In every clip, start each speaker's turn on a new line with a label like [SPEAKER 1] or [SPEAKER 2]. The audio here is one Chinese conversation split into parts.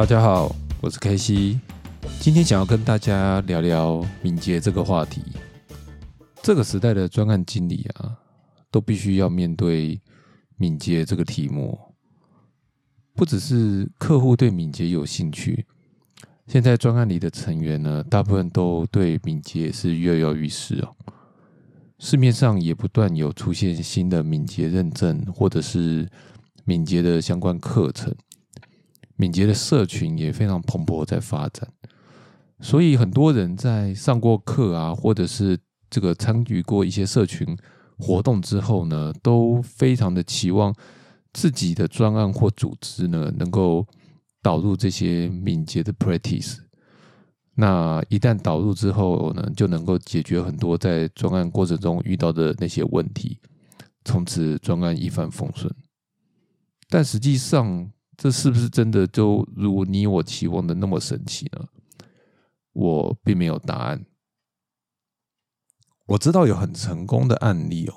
[SPEAKER 1] 大家好，我是 K C，今天想要跟大家聊聊敏捷这个话题。这个时代的专案经理啊，都必须要面对敏捷这个题目。不只是客户对敏捷有兴趣，现在专案里的成员呢，大部分都对敏捷是跃跃欲试哦。市面上也不断有出现新的敏捷认证，或者是敏捷的相关课程。敏捷的社群也非常蓬勃在发展，所以很多人在上过课啊，或者是这个参与过一些社群活动之后呢，都非常的期望自己的专案或组织呢，能够导入这些敏捷的 practice。那一旦导入之后呢，就能够解决很多在专案过程中遇到的那些问题，从此专案一帆风顺。但实际上，这是不是真的就如你我期望的那么神奇呢？我并没有答案。我知道有很成功的案例哦，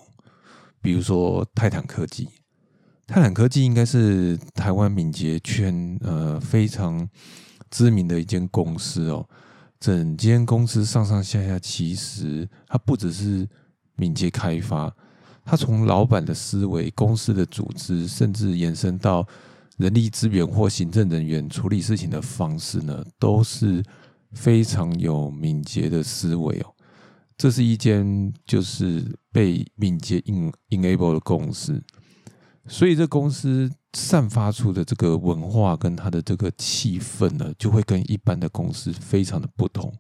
[SPEAKER 1] 比如说泰坦科技。泰坦科技应该是台湾敏捷圈呃非常知名的一间公司哦。整间公司上上下下，其实它不只是敏捷开发，它从老板的思维、公司的组织，甚至延伸到。人力资源或行政人员处理事情的方式呢，都是非常有敏捷的思维哦。这是一间就是被敏捷 in enable 的公司，所以这公司散发出的这个文化跟它的这个气氛呢，就会跟一般的公司非常的不同。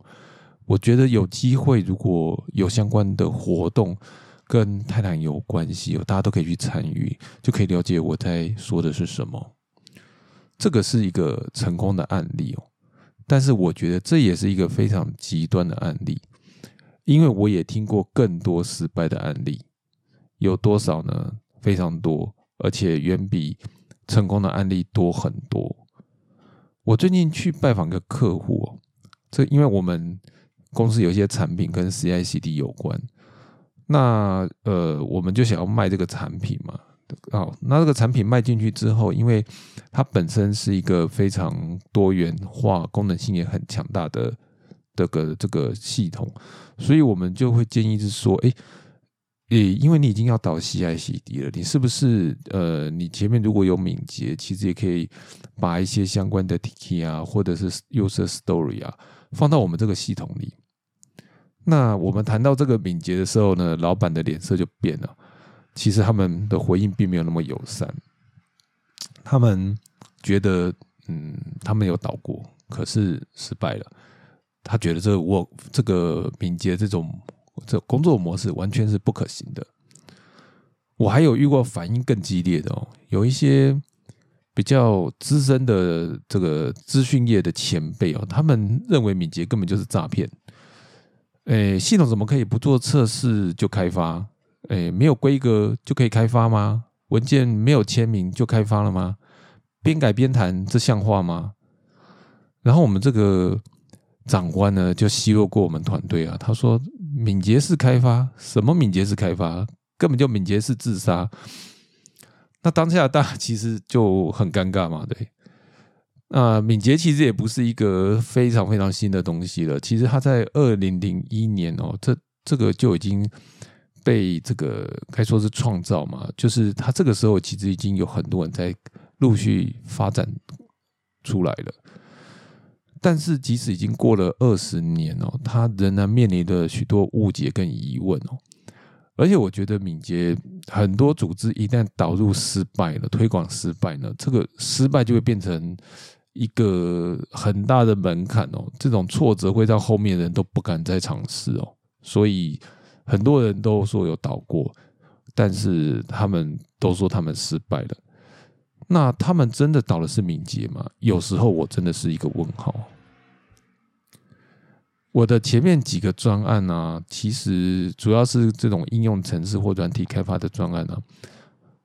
[SPEAKER 1] 我觉得有机会，如果有相关的活动跟泰坦有关系，大家都可以去参与，就可以了解我在说的是什么。这个是一个成功的案例哦，但是我觉得这也是一个非常极端的案例，因为我也听过更多失败的案例，有多少呢？非常多，而且远比成功的案例多很多。我最近去拜访个客户哦，这因为我们公司有一些产品跟 CICD 有关，那呃，我们就想要卖这个产品嘛。哦，那这个产品卖进去之后，因为它本身是一个非常多元化、功能性也很强大的这个这个系统，所以我们就会建议是说，哎，诶，因为你已经要导 CICD 了，你是不是呃，你前面如果有敏捷，其实也可以把一些相关的 Tiki 啊，或者是 User Story 啊，放到我们这个系统里。那我们谈到这个敏捷的时候呢，老板的脸色就变了。其实他们的回应并没有那么友善，他们觉得，嗯，他们有倒过，可是失败了。他觉得这我这个敏捷这种这工作模式完全是不可行的。我还有遇过反应更激烈的哦，有一些比较资深的这个资讯业的前辈哦，他们认为敏捷根本就是诈骗。诶，系统怎么可以不做测试就开发？哎，没有规格就可以开发吗？文件没有签名就开发了吗？边改边谈，这像话吗？然后我们这个长官呢，就奚落过我们团队啊，他说：“敏捷式开发，什么敏捷式开发，根本就敏捷式自杀。”那当下大家其实就很尴尬嘛，对。那敏捷其实也不是一个非常非常新的东西了，其实它在二零零一年哦，这这个就已经。被这个该说是创造嘛，就是他这个时候其实已经有很多人在陆续发展出来了。但是即使已经过了二十年哦，他仍然面临着许多误解跟疑问哦。而且我觉得敏捷很多组织一旦导入失败了，推广失败了，这个失败就会变成一个很大的门槛哦。这种挫折会让后面的人都不敢再尝试哦。所以。很多人都说有倒过，但是他们都说他们失败了。那他们真的倒的是敏捷吗？有时候我真的是一个问号。我的前面几个专案呢，其实主要是这种应用程式或软体开发的专案呢，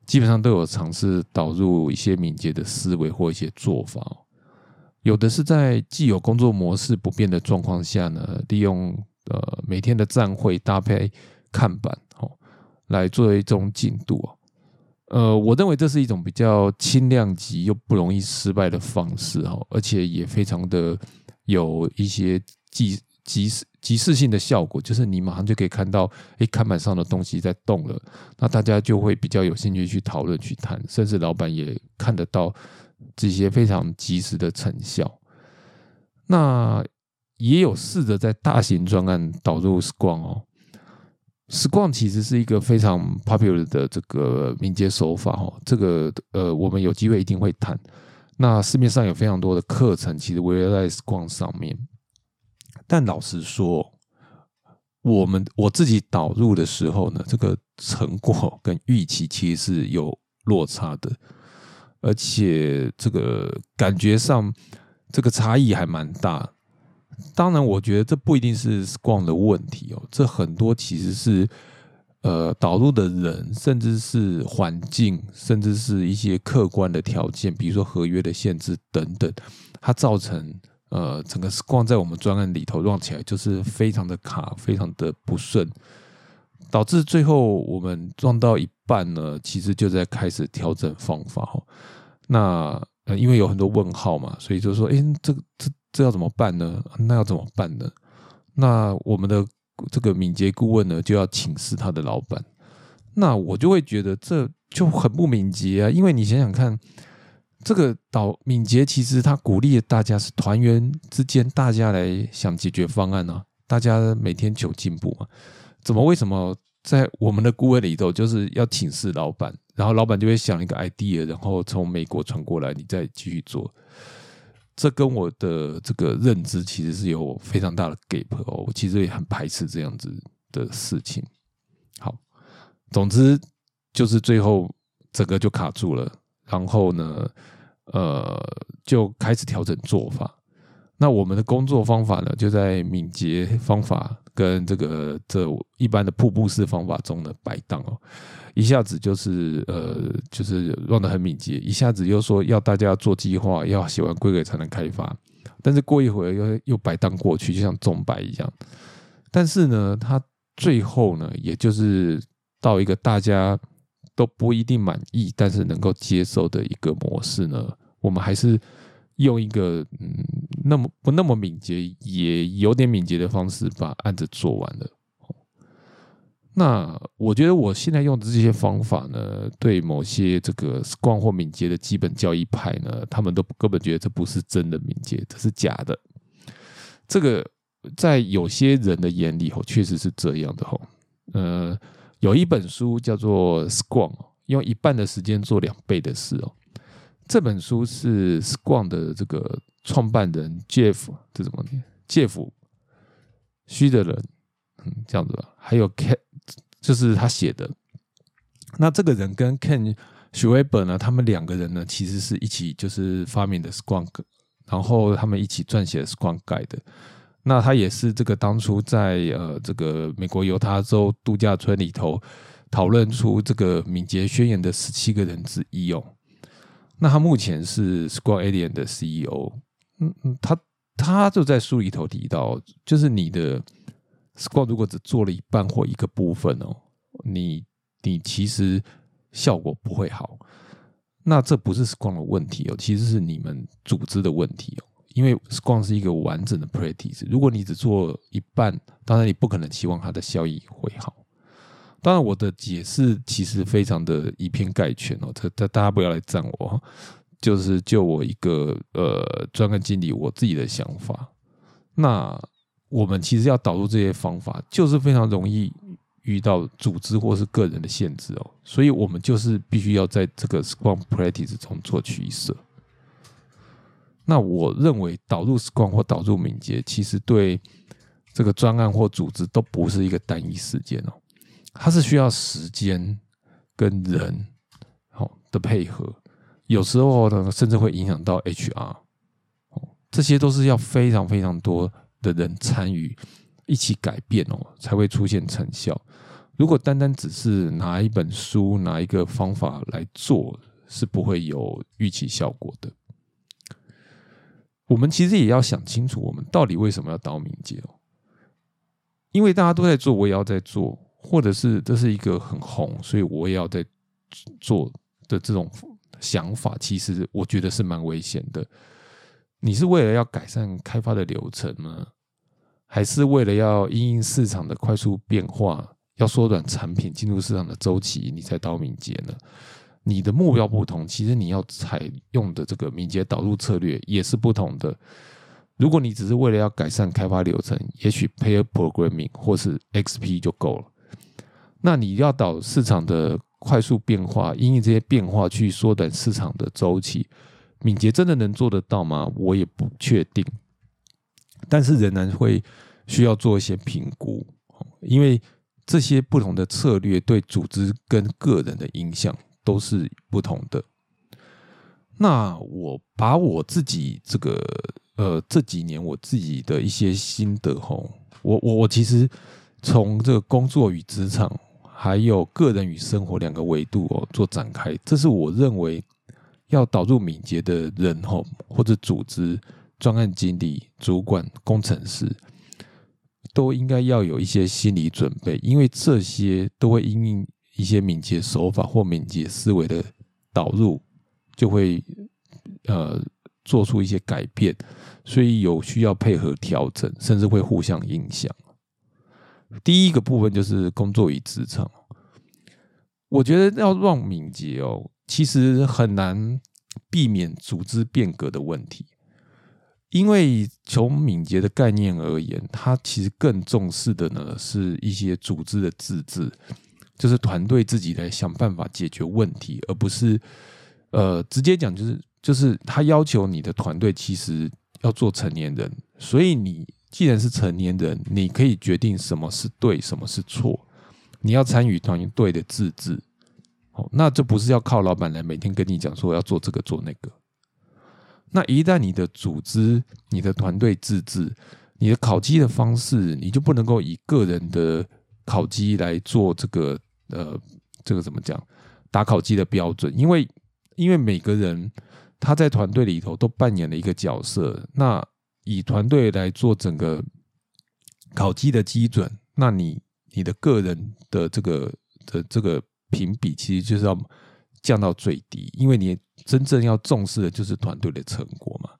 [SPEAKER 1] 基本上都有尝试导入一些敏捷的思维或一些做法。有的是在既有工作模式不变的状况下呢，利用。呃，每天的站会搭配看板，哦，来作为一种进度啊呃，我认为这是一种比较轻量级又不容易失败的方式哈，而且也非常的有一些即即时即时性的效果，就是你马上就可以看到，哎，看板上的东西在动了，那大家就会比较有兴趣去讨论、去谈，甚至老板也看得到这些非常及时的成效。那也有试着在大型专案导入 Scrum 哦。Scrum 其实是一个非常 popular 的这个敏捷手法哦，这个呃，我们有机会一定会谈。那市面上有非常多的课程，其实围绕在 Scrum 上面。但老实说，我们我自己导入的时候呢，这个成果跟预期其实是有落差的，而且这个感觉上这个差异还蛮大。当然，我觉得这不一定是 Scrum 的问题哦，这很多其实是呃导入的人，甚至是环境，甚至是一些客观的条件，比如说合约的限制等等，它造成呃整个 Scrum 在我们专案里头撞起来就是非常的卡，非常的不顺，导致最后我们撞到一半呢，其实就在开始调整方法哈。那呃因为有很多问号嘛，所以就说，哎，这个这。这要怎么办呢？那要怎么办呢？那我们的这个敏捷顾问呢，就要请示他的老板。那我就会觉得这就很不敏捷啊！因为你想想看，这个导敏捷其实他鼓励大家是团员之间大家来想解决方案呢，大家每天求进步嘛。怎么为什么在我们的顾问里头就是要请示老板，然后老板就会想一个 idea，然后从美国传过来，你再继续做。这跟我的这个认知其实是有非常大的 gap 哦，我其实也很排斥这样子的事情。好，总之就是最后整个就卡住了，然后呢，呃，就开始调整做法。那我们的工作方法呢，就在敏捷方法跟这个这一般的瀑布式方法中的摆荡哦。一下子就是呃，就是乱得很敏捷，一下子又说要大家做计划，要写完规格才能开发，但是过一会儿又又摆荡过去，就像钟摆一样。但是呢，他最后呢，也就是到一个大家都不一定满意，但是能够接受的一个模式呢，我们还是用一个嗯，那么不那么敏捷，也有点敏捷的方式把案子做完了。那我觉得我现在用的这些方法呢，对某些这个光或敏捷的基本教义派呢，他们都根本觉得这不是真的敏捷，这是假的。这个在有些人的眼里，哦，确实是这样的吼。呃，有一本书叫做《Scrum》，用一半的时间做两倍的事哦。这本书是 Scrum 的这个创办人 Jeff，这怎么念？Jeff 虚的人，嗯，这样子吧。还有 Ken，。就是他写的，那这个人跟 Ken Schwab 呢，他们两个人呢，其实是一起就是发明的 Scrum，然后他们一起撰写 Scrum Guide 的。那他也是这个当初在呃这个美国犹他州度假村里头讨论出这个敏捷宣言的十七个人之一哦。那他目前是 Scrum Alien 的 CEO。嗯嗯，他他就在书里头提到，就是你的。Scrum 如果只做了一半或一个部分哦，你你其实效果不会好。那这不是 Scrum 的问题哦，其实是你们组织的问题哦。因为 Scrum 是一个完整的 practice，如果你只做一半，当然你不可能期望它的效益会好。当然，我的解释其实非常的以偏概全哦，这这大家不要来赞我，就是就我一个呃专案经理我自己的想法。那。我们其实要导入这些方法，就是非常容易遇到组织或是个人的限制哦，所以我们就是必须要在这个 Scrum Practice 中做取舍。那我认为导入 Scrum 或导入敏捷，其实对这个专案或组织都不是一个单一事件哦，它是需要时间跟人好的配合，有时候呢甚至会影响到 HR 哦，这些都是要非常非常多。的人参与一起改变哦，才会出现成效。如果单单只是拿一本书、拿一个方法来做，是不会有预期效果的。我们其实也要想清楚，我们到底为什么要导敏捷哦？因为大家都在做，我也要在做，或者是这是一个很红，所以我也要在做的这种想法，其实我觉得是蛮危险的。你是为了要改善开发的流程吗？还是为了要因应市场的快速变化，要缩短产品进入市场的周期，你才导敏捷呢？你的目标不同，其实你要采用的这个敏捷导入策略也是不同的。如果你只是为了要改善开发流程，也许 Pair Programming 或是 XP 就够了。那你要导市场的快速变化，因为这些变化去缩短市场的周期，敏捷真的能做得到吗？我也不确定。但是仍然会需要做一些评估，因为这些不同的策略对组织跟个人的影响都是不同的。那我把我自己这个呃这几年我自己的一些心得吼，我我我其实从这个工作与职场，还有个人与生活两个维度哦做展开，这是我认为要导入敏捷的人吼或者组织。专案经理、主管、工程师都应该要有一些心理准备，因为这些都会因应一些敏捷手法或敏捷思维的导入，就会呃做出一些改变，所以有需要配合调整，甚至会互相影响。第一个部分就是工作与职场，我觉得要让敏捷哦，其实很难避免组织变革的问题。因为从敏捷的概念而言，它其实更重视的呢是一些组织的自治，就是团队自己来想办法解决问题，而不是呃直接讲就是就是他要求你的团队其实要做成年人，所以你既然是成年人，你可以决定什么是对，什么是错，你要参与团队的自治，哦，那这不是要靠老板来每天跟你讲说要做这个做那个。那一旦你的组织、你的团队自治，你的考绩的方式，你就不能够以个人的考绩来做这个呃，这个怎么讲？打考绩的标准，因为因为每个人他在团队里头都扮演了一个角色，那以团队来做整个考绩的基准，那你你的个人的这个的这个评比，其实就是要。降到最低，因为你真正要重视的就是团队的成果嘛。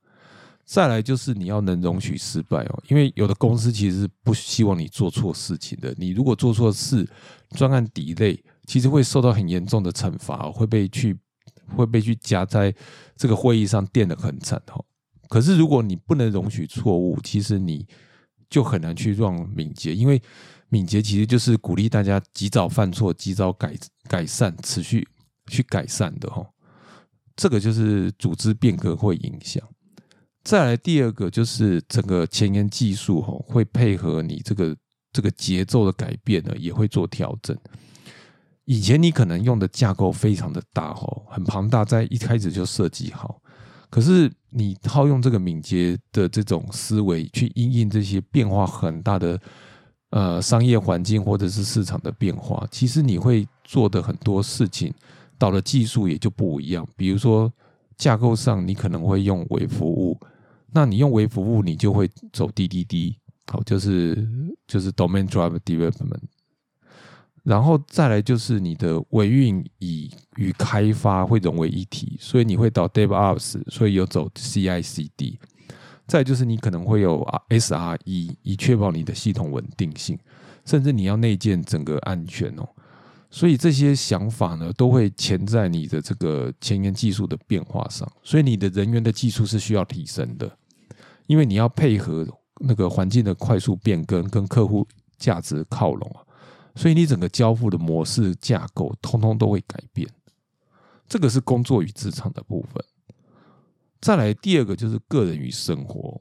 [SPEAKER 1] 再来就是你要能容许失败哦，因为有的公司其实是不希望你做错事情的。你如果做错事，专案抵类，其实会受到很严重的惩罚，会被去会被去夹在这个会议上垫的很惨哦。可是如果你不能容许错误，其实你就很难去让敏捷，因为敏捷其实就是鼓励大家及早犯错，及早改改善，持续。去改善的哈，这个就是组织变革会影响。再来第二个就是整个前沿技术哈，会配合你这个这个节奏的改变呢，也会做调整。以前你可能用的架构非常的大哈，很庞大，在一开始就设计好。可是你套用这个敏捷的这种思维去应应这些变化很大的呃商业环境或者是市场的变化，其实你会做的很多事情。到了技术也就不一样，比如说架构上你可能会用微服务，那你用微服务你就会走滴滴滴好，就是就是 Domain Drive Development，然后再来就是你的维运以与开发会融为一体，所以你会导 DevOps，所以有走 CI/CD，再就是你可能会有 SRE，以确保你的系统稳定性，甚至你要内建整个安全哦。所以这些想法呢，都会潜在你的这个前沿技术的变化上。所以你的人员的技术是需要提升的，因为你要配合那个环境的快速变更，跟客户价值靠拢啊。所以你整个交付的模式架构，通通都会改变。这个是工作与职场的部分。再来第二个就是个人与生活。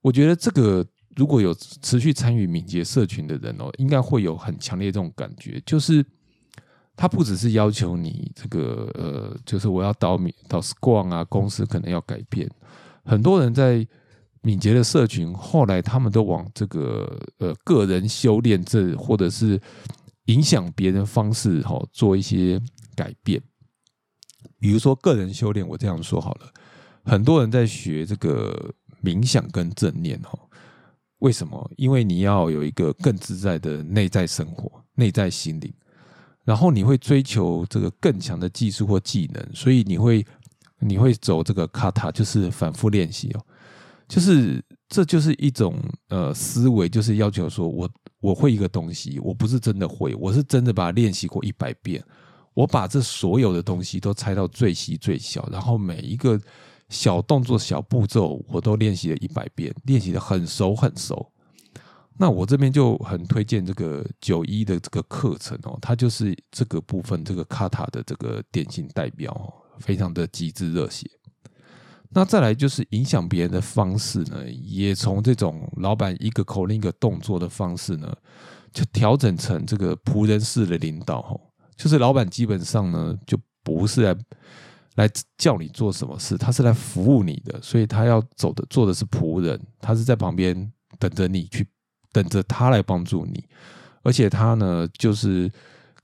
[SPEAKER 1] 我觉得这个。如果有持续参与敏捷社群的人哦，应该会有很强烈这种感觉，就是他不只是要求你这个呃，就是我要导敏导 Scrum 啊，公司可能要改变。很多人在敏捷的社群，后来他们都往这个呃个人修炼这或者是影响别人方式哈做一些改变。比如说个人修炼，我这样说好了，很多人在学这个冥想跟正念哈。为什么？因为你要有一个更自在的内在生活、内在心灵。然后你会追求这个更强的技术或技能，所以你会你会走这个卡塔，就是反复练习哦，就是这就是一种呃思维，就是要求说我我会一个东西，我不是真的会，我是真的把它练习过一百遍，我把这所有的东西都拆到最细最小，然后每一个小动作、小步骤我都练习了一百遍，练习的很熟很熟。那我这边就很推荐这个九一的这个课程哦，它就是这个部分这个卡塔的这个典型代表哦，非常的极致热血。那再来就是影响别人的方式呢，也从这种老板一个口令一个动作的方式呢，就调整成这个仆人式的领导哦，就是老板基本上呢就不是来来叫你做什么事，他是来服务你的，所以他要走的做的是仆人，他是在旁边等着你去。等着他来帮助你，而且他呢，就是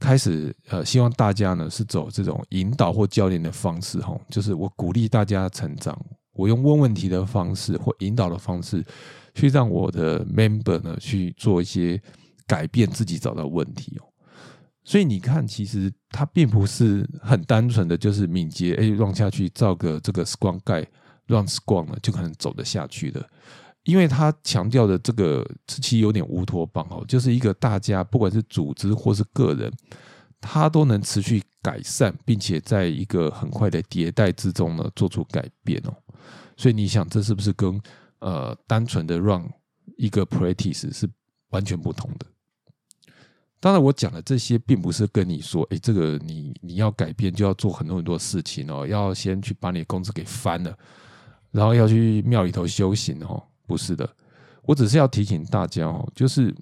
[SPEAKER 1] 开始呃，希望大家呢是走这种引导或教练的方式，哈，就是我鼓励大家成长，我用问问题的方式或引导的方式，去让我的 member 呢去做一些改变，自己找到问题哦。所以你看，其实它并不是很单纯的就是敏捷，哎，让下去造个这个 squat 盖，让 squat 呢就可能走得下去的。因为他强调的这个其实有点乌托邦哦，就是一个大家不管是组织或是个人，他都能持续改善，并且在一个很快的迭代之中呢做出改变哦。所以你想，这是不是跟呃单纯的让一个 practice 是完全不同的？当然，我讲的这些并不是跟你说，哎，这个你你要改变就要做很多很多事情哦，要先去把你的工资给翻了，然后要去庙里头修行哦。不是的，我只是要提醒大家哦，就是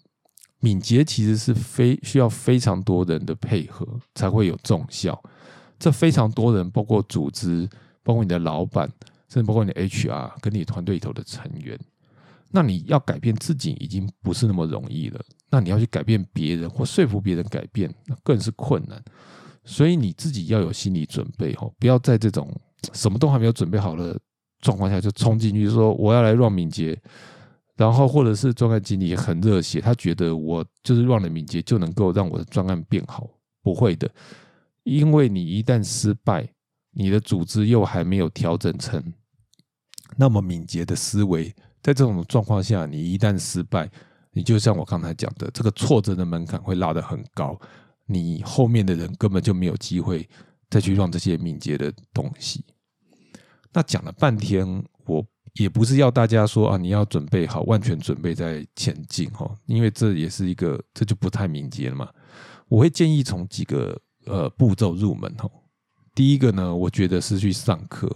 [SPEAKER 1] 敏捷其实是非需要非常多人的配合才会有重效。这非常多人，包括组织，包括你的老板，甚至包括你的 HR 跟你团队里头的成员。那你要改变自己已经不是那么容易了，那你要去改变别人或说服别人改变，那更是困难。所以你自己要有心理准备哦，不要在这种什么都还没有准备好了。状况下就冲进去说我要来让敏捷，然后或者是专案经理很热血，他觉得我就是让了敏捷就能够让我的专案变好，不会的，因为你一旦失败，你的组织又还没有调整成那么敏捷的思维，在这种状况下，你一旦失败，你就像我刚才讲的，这个挫折的门槛会拉得很高，你后面的人根本就没有机会再去让这些敏捷的东西。那讲了半天，我也不是要大家说啊，你要准备好，完全准备在前进哈，因为这也是一个，这就不太敏捷了嘛。我会建议从几个呃步骤入门哦。第一个呢，我觉得是去上课。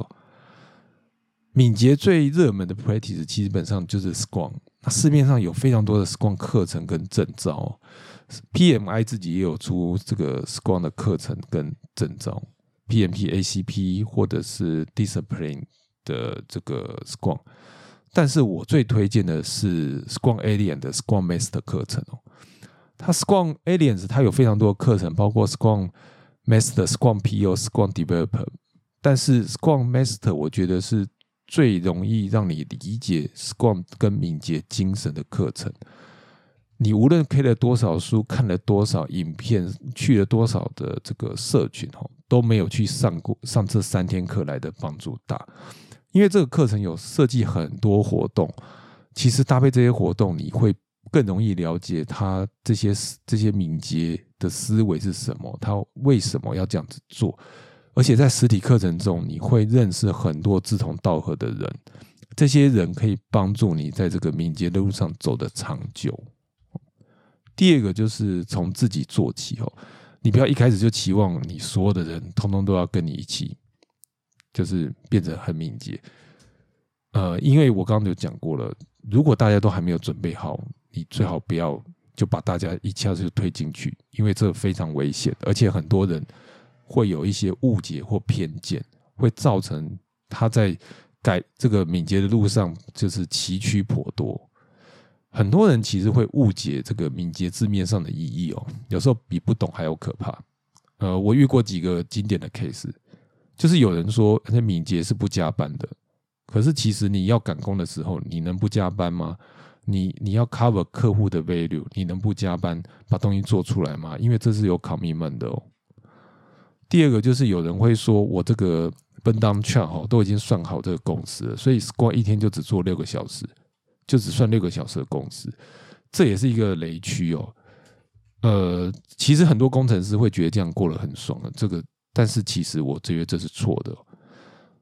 [SPEAKER 1] 敏捷最热门的 practice 基本上就是 Scrum，那市面上有非常多的 Scrum 课程跟证照，PMI 自己也有出这个 Scrum 的课程跟证照。PMP、ACP 或者是 Discipline 的这个 Scrum，但是我最推荐的是 Scrum Alien 的 Scrum Master 课程哦。它 Scrum Aliens 它有非常多的课程，包括 Scrum Master、Scrum PO、Scrum Developer。但是 Scrum Master 我觉得是最容易让你理解 Scrum 跟敏捷精神的课程。你无论 K 了多少书，看了多少影片，去了多少的这个社群哦。都没有去上过上这三天课来的帮助大，因为这个课程有设计很多活动，其实搭配这些活动，你会更容易了解他这些这些敏捷的思维是什么，他为什么要这样子做，而且在实体课程中，你会认识很多志同道合的人，这些人可以帮助你在这个敏捷的路上走得长久。第二个就是从自己做起哦。你不要一开始就期望你所有的人通通都要跟你一起，就是变得很敏捷。呃，因为我刚刚就讲过了，如果大家都还没有准备好，你最好不要就把大家一下子就推进去，因为这非常危险，而且很多人会有一些误解或偏见，会造成他在改这个敏捷的路上就是崎岖颇多。很多人其实会误解这个敏捷字面上的意义哦，有时候比不懂还要可怕。呃，我遇过几个经典的 case，就是有人说那敏捷是不加班的，可是其实你要赶工的时候，你能不加班吗？你你要 cover 客户的 value，你能不加班把东西做出来吗？因为这是有 commitment 的哦。第二个就是有人会说，我这个 burn down chart 哦都已经算好这个公司了，所以光一天就只做六个小时，就只算六个小时的公司，这也是一个雷区哦。呃，其实很多工程师会觉得这样过得很爽的，这个，但是其实我觉得这是错的。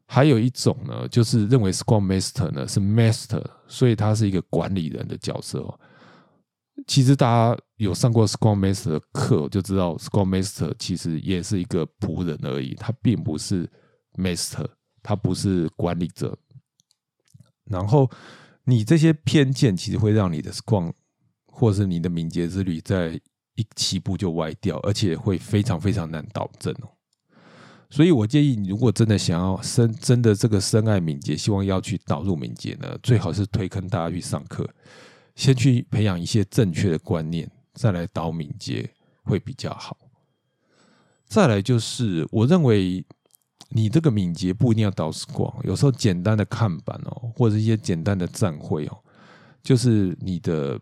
[SPEAKER 1] 还有一种呢，就是认为 Scrum Master 呢是 Master，所以他是一个管理人的角色哦。其实大家有上过 Scrum Master 的课，就知道 Scrum Master 其实也是一个仆人而已，他并不是 Master，他不是管理者。然后你这些偏见，其实会让你的 Scrum 或是你的敏捷之旅在一起步就歪掉，而且会非常非常难导正哦。所以，我建议你，如果真的想要深真的这个深爱敏捷，希望要去导入敏捷呢，最好是推坑大家去上课，先去培养一些正确的观念，再来导敏捷会比较好。再来就是，我认为你这个敏捷不一定要导 Scrum，有时候简单的看板哦，或者一些简单的站会哦，就是你的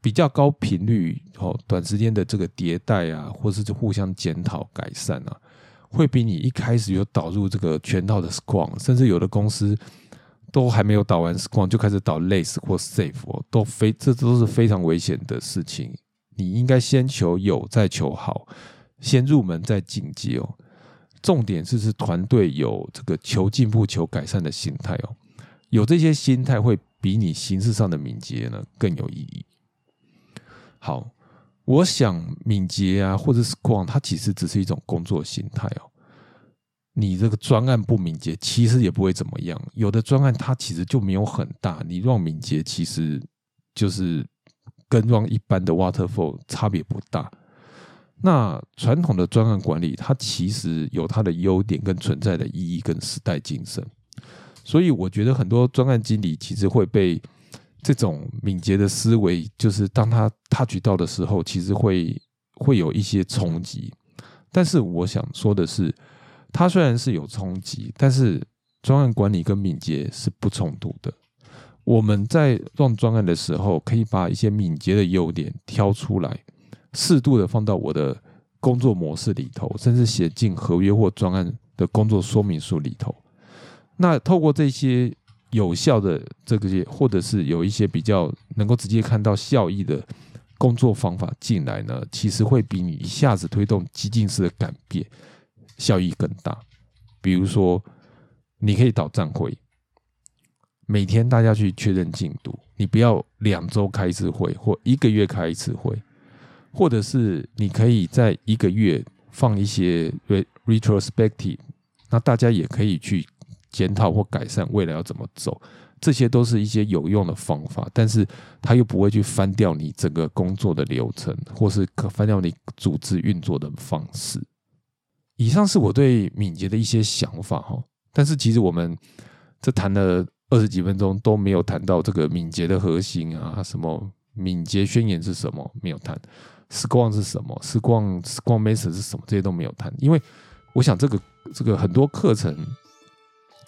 [SPEAKER 1] 比较高频率哦，短时间的这个迭代啊，或是互相检讨改善啊。会比你一开始有导入这个全套的 Scrum，甚至有的公司都还没有导完 Scrum 就开始导 Lace 或 Safe，都非这都是非常危险的事情。你应该先求有，再求好，先入门再进阶哦。重点是是团队有这个求进步、求改善的心态哦。有这些心态，会比你形式上的敏捷呢更有意义。好。我想敏捷啊，或者是广它其实只是一种工作心态哦。你这个专案不敏捷，其实也不会怎么样。有的专案它其实就没有很大，你让敏捷其实就是跟让一般的 Waterfall 差别不大。那传统的专案管理，它其实有它的优点跟存在的意义跟时代精神。所以我觉得很多专案经理其实会被。这种敏捷的思维，就是当他他举到的时候，其实会会有一些冲击。但是我想说的是，它虽然是有冲击，但是专案管理跟敏捷是不冲突的。我们在做专案的时候，可以把一些敏捷的优点挑出来，适度的放到我的工作模式里头，甚至写进合约或专案的工作说明书里头。那透过这些。有效的这个，或者是有一些比较能够直接看到效益的工作方法进来呢，其实会比你一下子推动激进式的改变效益更大。比如说，你可以导站会，每天大家去确认进度，你不要两周开一次会，或一个月开一次会，或者是你可以在一个月放一些 retrospective，那大家也可以去。检讨或改善未来要怎么走，这些都是一些有用的方法，但是它又不会去翻掉你整个工作的流程，或是可翻掉你组织运作的方式。以上是我对敏捷的一些想法哈，但是其实我们这谈了二十几分钟都没有谈到这个敏捷的核心啊，什么敏捷宣言是什么没有谈，Scrum 是什么，Scrum Scrum Master 是什么，这些都没有谈，因为我想这个这个很多课程。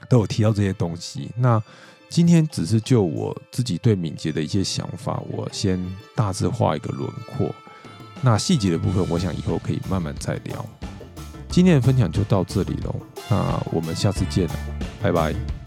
[SPEAKER 1] 都有提到这些东西。那今天只是就我自己对敏捷的一些想法，我先大致画一个轮廓。那细节的部分，我想以后可以慢慢再聊。今天的分享就到这里喽。那我们下次见了，拜拜。